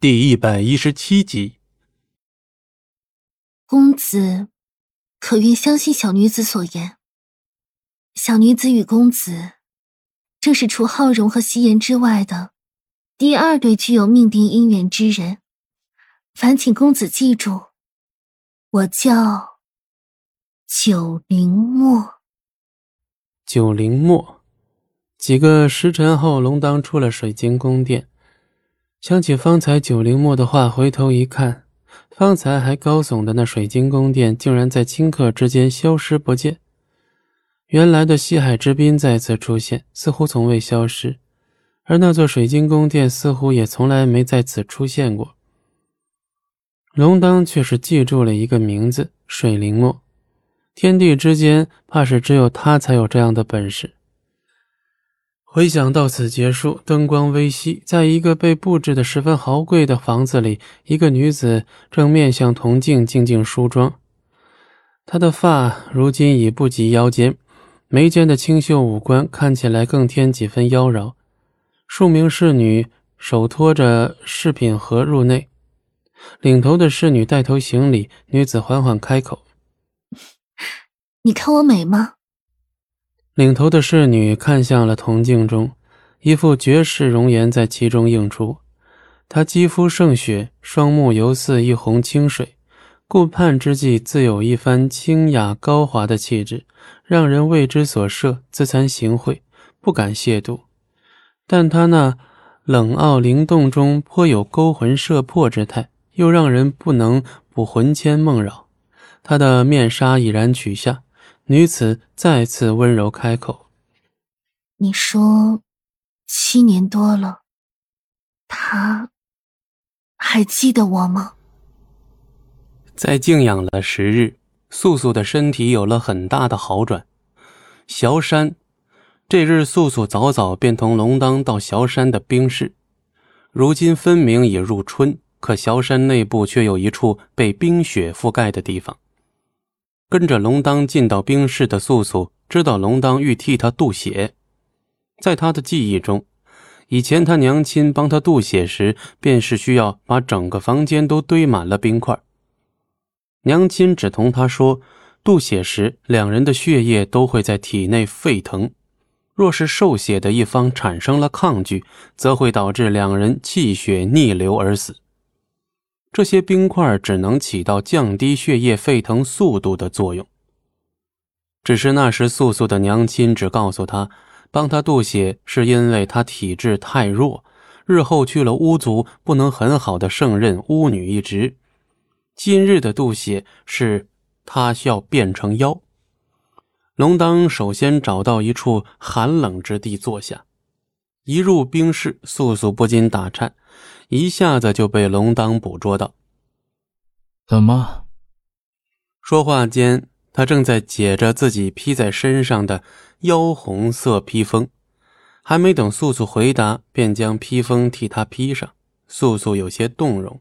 第一百一十七集，公子可愿相信小女子所言？小女子与公子，正是除浩荣和夕颜之外的第二对具有命定姻缘之人。烦请公子记住，我叫九灵墨。九灵墨。几个时辰后，龙当出了水晶宫殿。想起方才九灵墨的话，回头一看，方才还高耸的那水晶宫殿，竟然在顷刻之间消失不见。原来的西海之滨再次出现，似乎从未消失，而那座水晶宫殿似乎也从来没在此出现过。龙当却是记住了一个名字——水灵墨。天地之间，怕是只有他才有这样的本事。回想到此结束，灯光微熄，在一个被布置的十分豪贵的房子里，一个女子正面向铜镜静静梳妆。她的发如今已不及腰间，眉间的清秀五官看起来更添几分妖娆。数名侍女手托着饰品盒入内，领头的侍女带头行礼。女子缓缓开口：“你看我美吗？”领头的侍女看向了铜镜中，一副绝世容颜在其中映出。她肌肤胜雪，双目犹似一泓清水，顾盼之际自有一番清雅高华的气质，让人为之所摄，自惭形秽，不敢亵渎。但她那冷傲灵动中颇有勾魂摄魄之态，又让人不能不魂牵梦绕。她的面纱已然取下。女子再次温柔开口：“你说，七年多了，他还记得我吗？”在静养了十日，素素的身体有了很大的好转。萧山，这日素素早早便同龙当到萧山的冰室。如今分明已入春，可萧山内部却有一处被冰雪覆盖的地方。跟着龙当进到冰室的素素知道龙当欲替他渡血，在他的记忆中，以前他娘亲帮他渡血时，便是需要把整个房间都堆满了冰块。娘亲只同他说，渡血时两人的血液都会在体内沸腾，若是受血的一方产生了抗拒，则会导致两人气血逆流而死。这些冰块只能起到降低血液沸腾速度的作用。只是那时素素的娘亲只告诉她，帮她渡血是因为她体质太弱，日后去了巫族不能很好的胜任巫女一职。今日的渡血是她要变成妖。龙当首先找到一处寒冷之地坐下，一入冰室，素素不禁打颤。一下子就被龙当捕捉到。怎么？说话间，他正在解着自己披在身上的妖红色披风，还没等素素回答，便将披风替他披上。素素有些动容。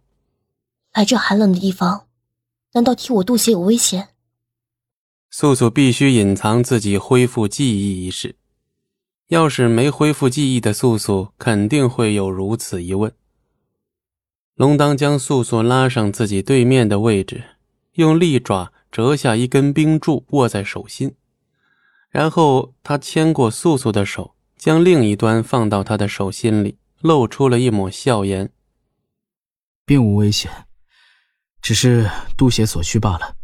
来这寒冷的地方，难道替我渡劫有危险？素素必须隐藏自己恢复记忆一事。要是没恢复记忆的素素，肯定会有如此一问。龙当将素素拉上自己对面的位置，用利爪折下一根冰柱，握在手心，然后他牵过素素的手，将另一端放到他的手心里，露出了一抹笑颜：“并无危险，只是渡血所需罢了。”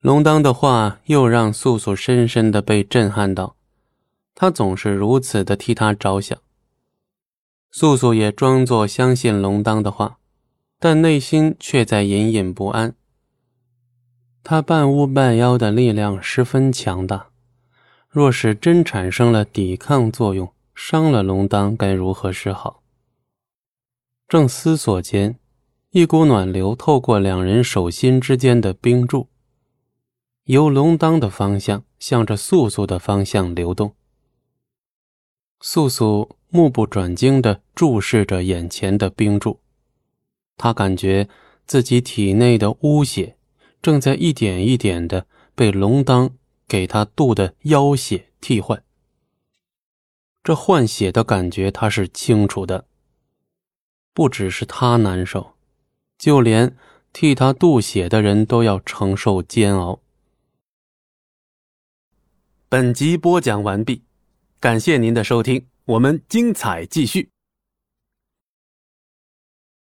龙当的话又让素素深深的被震撼到，他总是如此的替他着想。素素也装作相信龙当的话，但内心却在隐隐不安。他半巫半妖的力量十分强大，若是真产生了抵抗作用，伤了龙当该如何是好？正思索间，一股暖流透过两人手心之间的冰柱，由龙当的方向向着素素的方向流动。素素目不转睛地注视着眼前的冰柱。他感觉自己体内的污血正在一点一点的被龙当给他渡的妖血替换。这换血的感觉他是清楚的不只是他难受就连替他渡血的人都要承受煎熬。本集播讲完毕。感谢您的收听我们精彩继续。